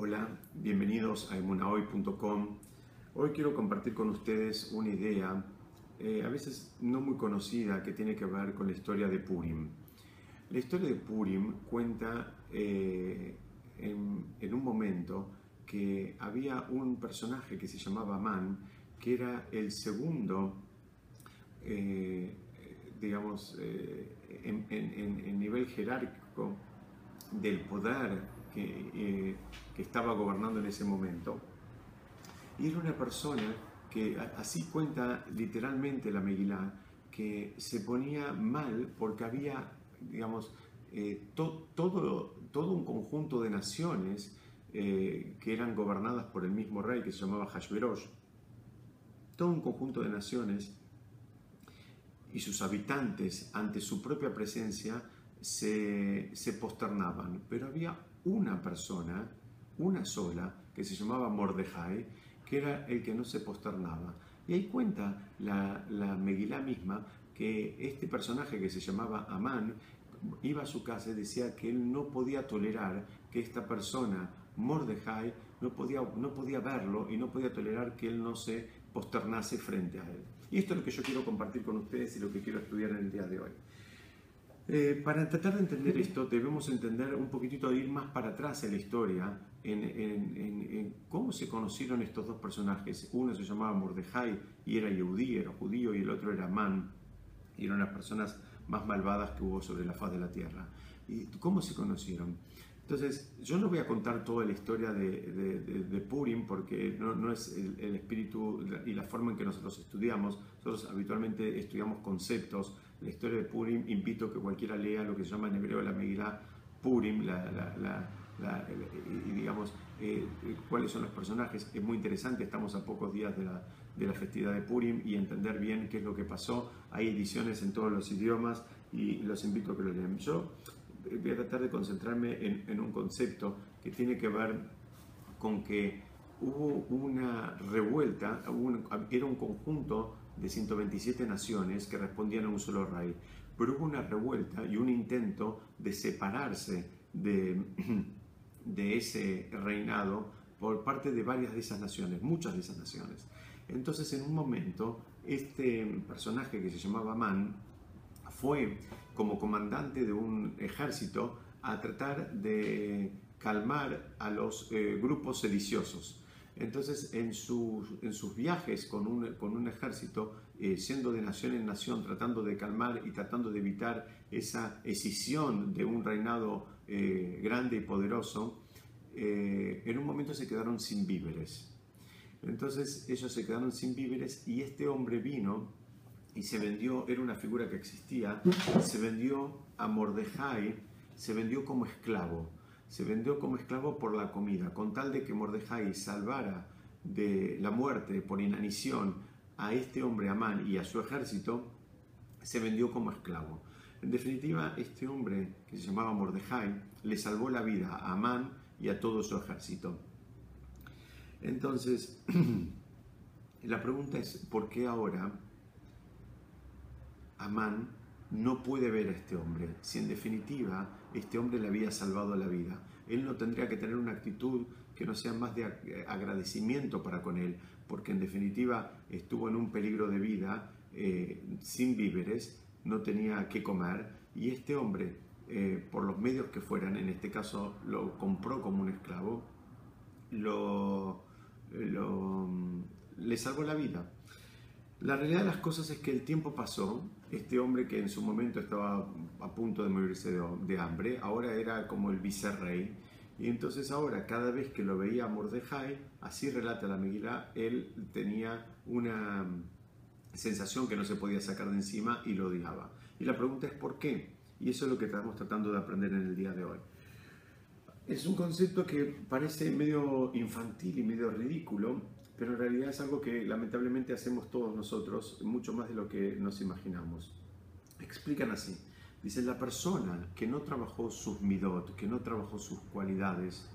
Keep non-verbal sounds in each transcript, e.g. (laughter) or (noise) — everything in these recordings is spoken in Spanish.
Hola, bienvenidos a emunahoy.com. Hoy quiero compartir con ustedes una idea, eh, a veces no muy conocida, que tiene que ver con la historia de Purim. La historia de Purim cuenta eh, en, un momento que había un personaje que se llamaba Man, que era el segundo, eh, digamos, en, en nivel jerárquico del poder que, que, estaba gobernando en ese momento. Y era una persona que, así cuenta literalmente la Megilá, que se ponía mal porque había, digamos, eh, todo, todo un conjunto de naciones eh, que eran gobernadas por el mismo rey que se llamaba Hashverosh. Todo un conjunto de naciones y sus habitantes ante su propia presencia se, posternaban, pero había una persona, una sola, que se llamaba Mordejai, que era el que no se posternaba. Y ahí cuenta la, la Megilá misma que este personaje que se llamaba Amán iba a su casa y decía que él no podía tolerar que esta persona, Mordejai, no podía, no podía verlo y no podía tolerar que él no se posternase frente a él. Y esto es lo que yo quiero compartir con ustedes y lo que quiero estudiar en el día de hoy. Eh, para tratar de entender esto, debemos entender un poquitito, ir más para atrás en la historia, en, cómo se conocieron estos dos personajes. Uno se llamaba Mordejai y era Yehudí, era judío, y el otro era Man, y eran las personas más malvadas que hubo sobre la faz de la tierra. ¿Y cómo se conocieron? Entonces, yo no voy a contar toda la historia de, Purim porque no, es el, el, espíritu y la forma en que nosotros estudiamos. Nosotros habitualmente estudiamos conceptos la historia de Purim, invito a que cualquiera lea lo que se llama en hebreo la Megillah Purim, y digamos eh, cuáles son los personajes. Es muy interesante, estamos a pocos días de la, de la, festividad de Purim y entender bien qué es lo que pasó. Hay ediciones en todos los idiomas y los invito a que lo lean. Yo voy a tratar de concentrarme en, en un concepto que tiene que ver con que hubo una revuelta, era un conjunto de 127 naciones que respondían a un solo rey, pero hubo una revuelta y un intento de separarse de, (clears throat) de ese reinado por parte de varias de esas naciones, muchas de esas naciones. Entonces, en un momento, este personaje que se llamaba Man fue como comandante de un ejército a tratar de calmar a los eh, grupos sediciosos. Entonces, en sus, viajes con un, ejército, eh, siendo de nación en nación, tratando de calmar y tratando de evitar esa escisión de un reinado eh, grande y poderoso, eh, en un momento se quedaron sin víveres. Entonces ellos se quedaron sin víveres y este hombre vino y se vendió, era una figura que existía, se vendió a Mordejai, se vendió como esclavo se vendió como esclavo por la comida, con tal de que Mordejai salvara de la muerte por inanición a este hombre Amán y a su ejército, se vendió como esclavo. En definitiva, este hombre que se llamaba Mordejai le salvó la vida a Amán y a todo su ejército. Entonces, (clears throat) la pregunta es, ¿por qué ahora Amán no puede ver a este hombre, si en definitiva este hombre le había salvado la vida. Él no tendría que tener una actitud que no sea más de agradecimiento para con él, porque en definitiva estuvo en un peligro de vida, eh, sin víveres, no tenía que comer, y este hombre, eh, por los medios que fueran, en este caso lo compró como un esclavo, lo, le salvó la vida. La realidad de las cosas es que el tiempo pasó, este hombre que en su momento estaba a punto de morirse de, hambre, ahora era como el vicerrey, y entonces ahora cada vez que lo veía Mordejai, así relata la Megilá, él tenía una sensación que no se podía sacar de encima y lo odiaba. Y la pregunta es ¿por qué? Y eso es lo que estamos tratando de aprender en el día de hoy. Es un concepto que parece medio infantil y medio ridículo, pero en realidad es algo que lamentablemente hacemos todos nosotros, mucho más de lo que nos imaginamos. Explican así. Dice, la persona que no trabajó sus midot, que no trabajó sus cualidades,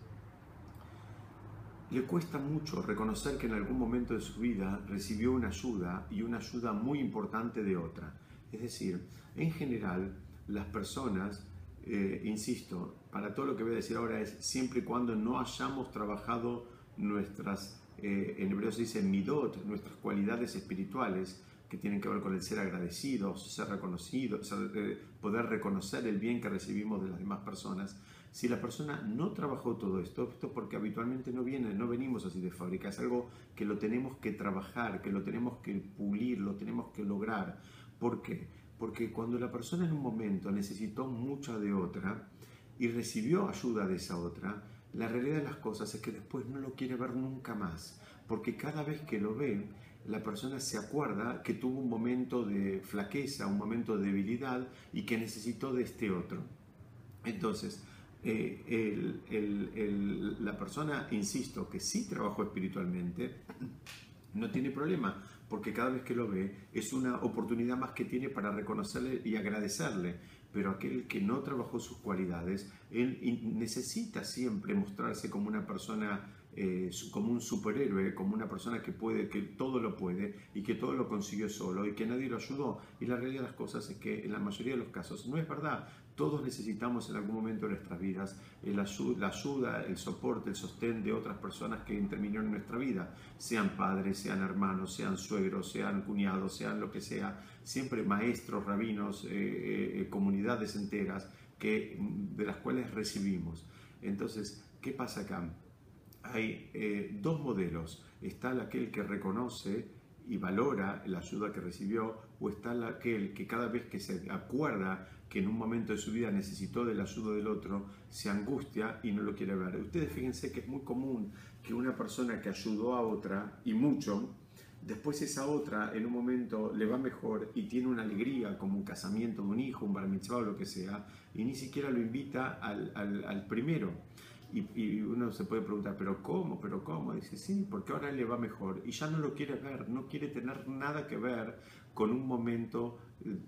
le cuesta mucho reconocer que en algún momento de su vida recibió una ayuda y una ayuda muy importante de otra. Es decir, en general, las personas eh, insisto, para todo lo que voy a decir ahora es siempre y cuando no hayamos trabajado nuestras, eh, en hebreo se dice midot, nuestras cualidades espirituales, que tienen que ver con el ser agradecidos, ser reconocidos, eh, poder reconocer el bien que recibimos de las demás personas. Si la persona no trabajó todo esto, esto porque habitualmente no viene, no venimos así de fábrica, es algo que lo tenemos que trabajar, que lo tenemos que pulir, lo tenemos que lograr. ¿Por qué? Porque cuando la persona en un momento necesitó mucha de otra y recibió ayuda de esa otra, la realidad de las cosas es que después no lo quiere ver nunca más, porque cada vez que lo ve, la persona se acuerda que tuvo un momento de flaqueza, un momento de debilidad y que necesitó de este otro. Entonces, eh, la persona, insisto, que sí trabajó espiritualmente, no tiene problema, porque cada vez que lo ve es una oportunidad más que tiene para reconocerle y agradecerle. Pero aquel que no trabajó sus cualidades, él necesita siempre mostrarse como una persona eh, como un superhéroe, como una persona que puede, que todo lo puede y que todo lo consiguió solo y que nadie lo ayudó. Y la realidad de las cosas es que en la mayoría de los casos no es verdad. Todos necesitamos en algún momento de nuestras vidas la ayuda, el soporte, el sostén de otras personas que intervinieron en nuestra vida, sean padres, sean hermanos, sean suegros, sean cuñados, sean lo que sea, siempre maestros, rabinos, eh, eh, comunidades enteras que, de las cuales recibimos. Entonces, ¿qué pasa acá? hay eh, dos modelos. Está aquel que reconoce y valora la ayuda que recibió, o está aquel que cada vez que se acuerda que en un momento de su vida necesitó de la ayuda del otro, se angustia y no lo quiere ver. Ustedes fíjense que es muy común que una persona que ayudó a otra, y mucho, después esa otra en un momento le va mejor y tiene una alegría como un casamiento de un hijo, un bar mitzvah o lo que sea, y ni siquiera lo invita al, al, al primero. Y, uno se puede preguntar, ¿pero cómo? ¿Pero cómo? Dice, sí, porque ahora le va mejor y ya no lo quiere ver, no quiere tener nada que ver con un momento,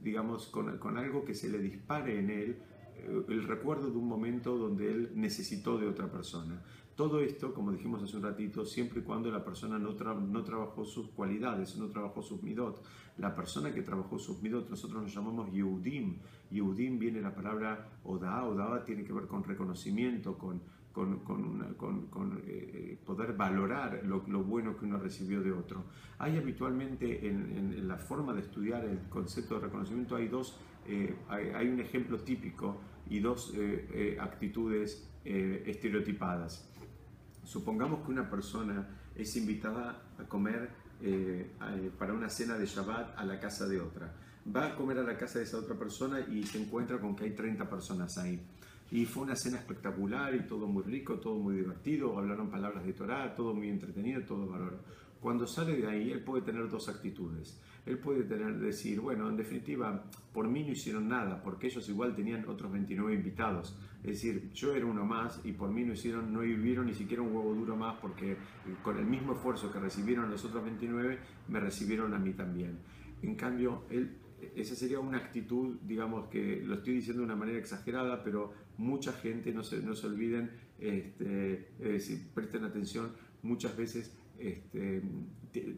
digamos, con, con algo que se le dispare en él, eh, el recuerdo de un momento donde él necesitó de otra persona. Todo esto, como dijimos hace un ratito, siempre y cuando la persona no, no trabajó sus cualidades, no trabajó sus midot. La persona que trabajó sus midot, nosotros nos llamamos Yehudim. Yehudim viene la palabra Oda. Oda tiene que ver con reconocimiento, con, con, eh, eh, poder valorar lo, bueno que uno recibió de otro. Hay habitualmente en, la forma de estudiar el concepto de reconocimiento, hay, dos, eh, hay, un ejemplo típico y dos actitudes estereotipadas. Supongamos que una persona es invitada a comer para una cena de Shabbat a la casa de otra. Va a comer a la casa de esa otra persona y se encuentra con que hay 30 personas ahí. Y fue una cena espectacular y todo muy rico, todo muy divertido, hablaron palabras de Torah, todo muy entretenido, todo valor. Cuando sale de ahí, él puede tener dos actitudes. Él puede tener, decir, bueno, en definitiva, por mí no hicieron nada, porque ellos igual tenían otros 29 invitados. Es decir, yo era uno más y por mí no hicieron, no vivieron ni siquiera un huevo duro más, porque con el mismo esfuerzo que recibieron los otros 29, me recibieron a mí también. En cambio, él esa sería una actitud, digamos que lo estoy diciendo de una manera exagerada, pero mucha gente, no se, no se olviden, este, presten atención, muchas veces este,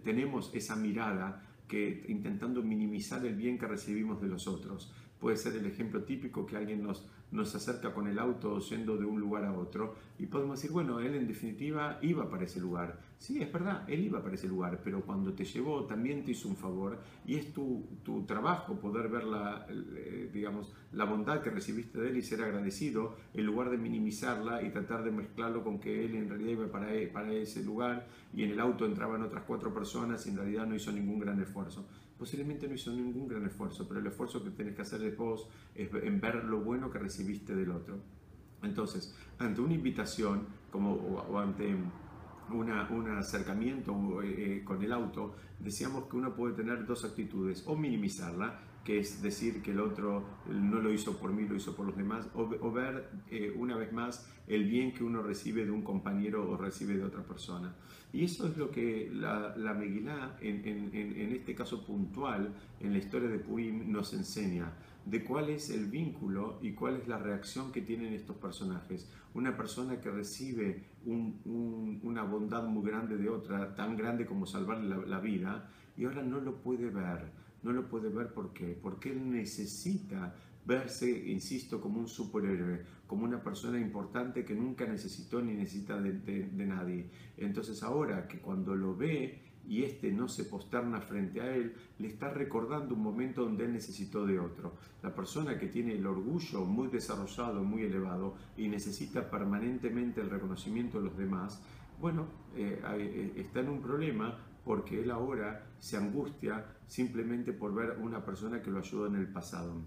tenemos esa mirada que intentando minimizar el bien que recibimos de los otros. Puede ser el ejemplo típico que alguien nos, nos acerca con el auto yendo de un lugar a otro y podemos decir, bueno, él en definitiva iba para ese lugar. Sí, es verdad, él iba para ese lugar, pero cuando te llevó también te hizo un favor y es tu, tu trabajo poder ver la, eh, digamos, la bondad que recibiste de él y ser agradecido en lugar de minimizarla y tratar de mezclarlo con que él en realidad iba para, e, para ese lugar y en el auto entraban otras cuatro personas y en realidad no hizo ningún gran esfuerzo posiblemente no hizo ningún gran esfuerzo, pero el esfuerzo que tenés que hacer de vos es en ver lo bueno que recibiste del otro. Entonces, ante una invitación como, o, ante una, un acercamiento eh, con el auto, decíamos que uno puede tener dos actitudes, o minimizarla, que es decir que el otro no lo hizo por mí, lo hizo por los demás, o, ver eh, una vez más el bien que uno recibe de un compañero o recibe de otra persona. Y eso es lo que la, la Megilá, en, este caso puntual, en la historia de Purim, nos enseña de cuál es el vínculo y cuál es la reacción que tienen estos personajes. Una persona que recibe una bondad muy grande de otra, tan grande como salvar la, la vida, y ahora no lo puede ver no lo puede ver ¿por qué? porque él necesita verse, insisto, como un superhéroe, como una persona importante que nunca necesitó ni necesita de, nadie. Entonces ahora que cuando lo ve y este no se posterna frente a él, le está recordando un momento donde él necesitó de otro. La persona que tiene el orgullo muy desarrollado, muy elevado y necesita permanentemente el reconocimiento de los demás, bueno, eh, eh, está en un problema porque él ahora se angustia simplemente por ver una persona que lo ayudó en el pasado.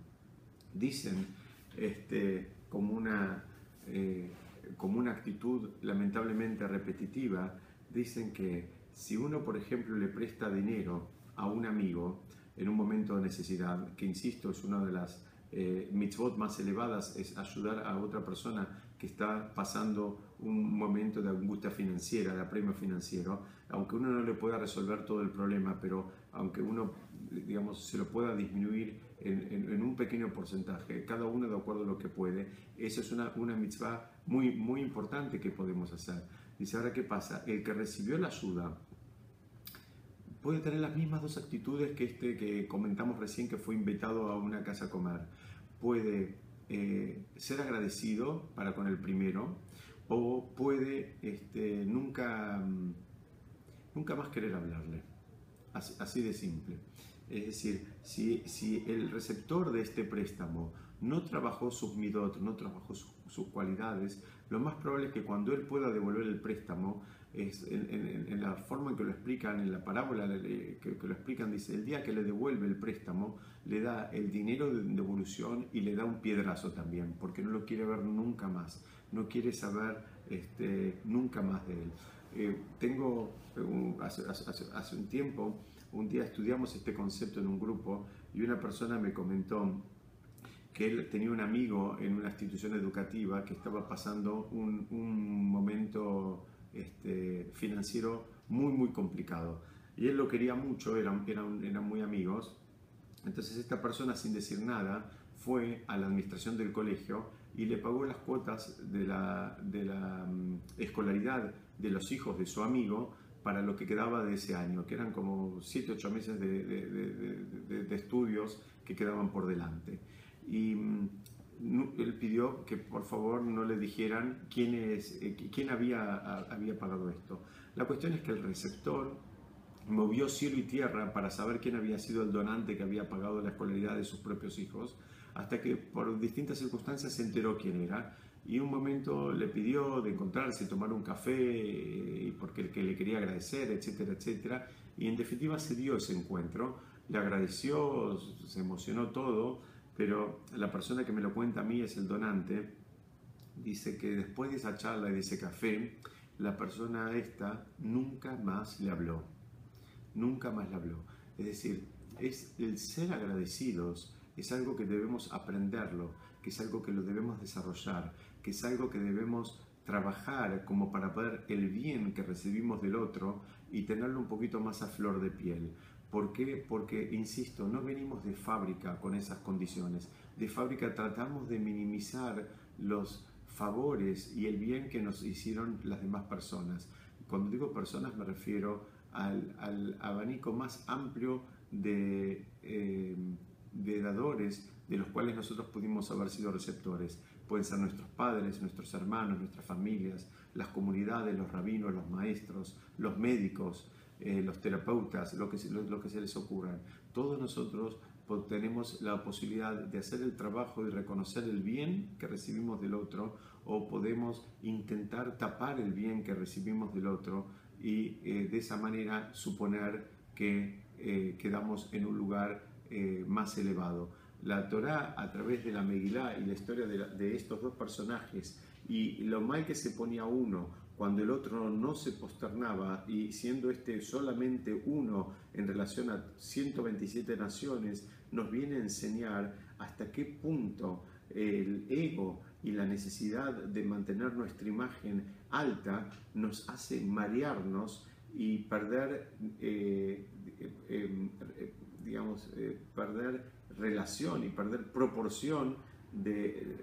Dicen este, como, una, eh, como una actitud lamentablemente repetitiva, dicen que si uno, por ejemplo, le presta dinero a un amigo en un momento de necesidad, que insisto, es una de las eh, mitzvot más elevadas, es ayudar a otra persona que está pasando un momento de angustia financiera, de apremio financiero, aunque uno no le pueda resolver todo el problema, pero aunque uno, digamos, se lo pueda disminuir en, un pequeño porcentaje, cada uno de acuerdo a lo que puede, eso es una, una mitzvah muy, muy importante que podemos hacer. Dice, ahora, ¿qué pasa? El que recibió la ayuda puede tener las mismas dos actitudes que este que comentamos recién que fue invitado a una casa a comer. Puede eh, ser agradecido para con el primero o puede este, nunca, mm, nunca más querer hablarle. Así, de simple. Es decir, si, si, el receptor de este préstamo no trabajó sus midot, no trabajó sus cualidades, lo más probable es que cuando él pueda devolver el préstamo, es en, la forma en que lo explican, en la parábola que, lo explican, dice, el día que le devuelve el préstamo, le da el dinero de devolución y le da un piedrazo también, porque no lo quiere ver nunca más, no quiere saber este, nunca más de él. Eh, tengo, hace, hace un tiempo, un día estudiamos este concepto en un grupo y una persona me comentó que él tenía un amigo en una institución educativa que estaba pasando un, un momento este, financiero muy, muy complicado. Y él lo quería mucho, eran, eran, eran muy amigos. Entonces esta persona, sin decir nada, fue a la administración del colegio y le pagó las cuotas de la, de la mm, escolaridad de los hijos de su amigo para lo que quedaba de ese año, que eran como 7, 8 meses de, de, de, estudios que quedaban por delante. Y mm, él pidió que por favor no le dijeran quién, es, eh, quién había, había pagado esto. La cuestión es que el receptor movió cielo y tierra para saber quién había sido el donante que había pagado la escolaridad de sus propios hijos, hasta que por distintas circunstancias se enteró quién era y un momento le pidió de encontrarse, tomar un café, eh, porque que le quería agradecer, etcétera, etcétera, y en definitiva se dio ese encuentro, le agradeció, se emocionó todo, pero la persona que me lo cuenta a mí es el donante, dice que después de esa charla y de ese café, la persona esta nunca más le habló, nunca más le habló. Es decir, es el ser agradecidos es algo que debemos aprenderlo, que es algo que lo debemos desarrollar, que es algo que debemos trabajar como para poder el bien que recibimos del otro y tenerlo un poquito más a flor de piel. ¿Por qué? Porque, insisto, no venimos de fábrica con esas condiciones. De fábrica tratamos de minimizar los favores y el bien que nos hicieron las demás personas. Cuando digo personas me refiero al, abanico más amplio de, eh, de dadores de los cuales nosotros pudimos haber sido receptores. Pueden ser nuestros padres, nuestros hermanos, nuestras familias, las comunidades, los rabinos, los maestros, los médicos, eh, los terapeutas, lo que, lo, que se les ocurra. Todos nosotros tenemos la posibilidad de hacer el trabajo y reconocer el bien que recibimos del otro o podemos intentar tapar el bien que recibimos del otro y eh, de esa manera suponer que eh, quedamos en un lugar más elevado. La Torá a través de la Megilá y la historia de estos dos personajes y lo mal que se ponía uno cuando el otro no se posternaba y siendo este solamente uno en relación a 127 naciones, nos viene a enseñar hasta qué punto el ego y la necesidad de mantener nuestra imagen alta nos hace marearnos y perder, eh, eh, eh, digamos, perder relación y perder proporción de,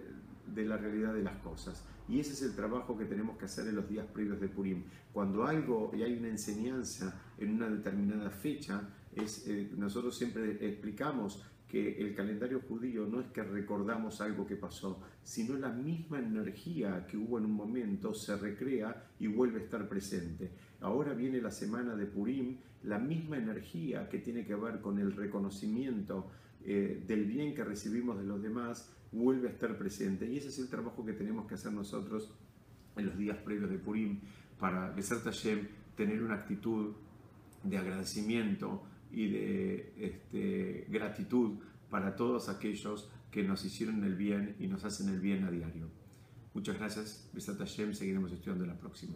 de la realidad de las cosas. Y ese es el trabajo que tenemos que hacer en los días previos de Purim. Cuando algo y hay una enseñanza en una determinada fecha, eh, nosotros siempre explicamos que el calendario judío no es que recordamos algo que pasó, sino la misma energía que hubo en un momento se recrea y vuelve a estar presente. Ahora viene la semana de Purim, la misma energía que tiene que ver con el reconocimiento eh, del bien que recibimos de los demás vuelve a estar presente. Y ese es el trabajo que tenemos que hacer nosotros en los días previos de Purim para Besar Tashem tener una actitud de agradecimiento y de este, gratitud para todos aquellos que nos hicieron el bien y nos hacen el bien a diario. Muchas gracias, Besat Hashem, seguiremos estudiando la próxima.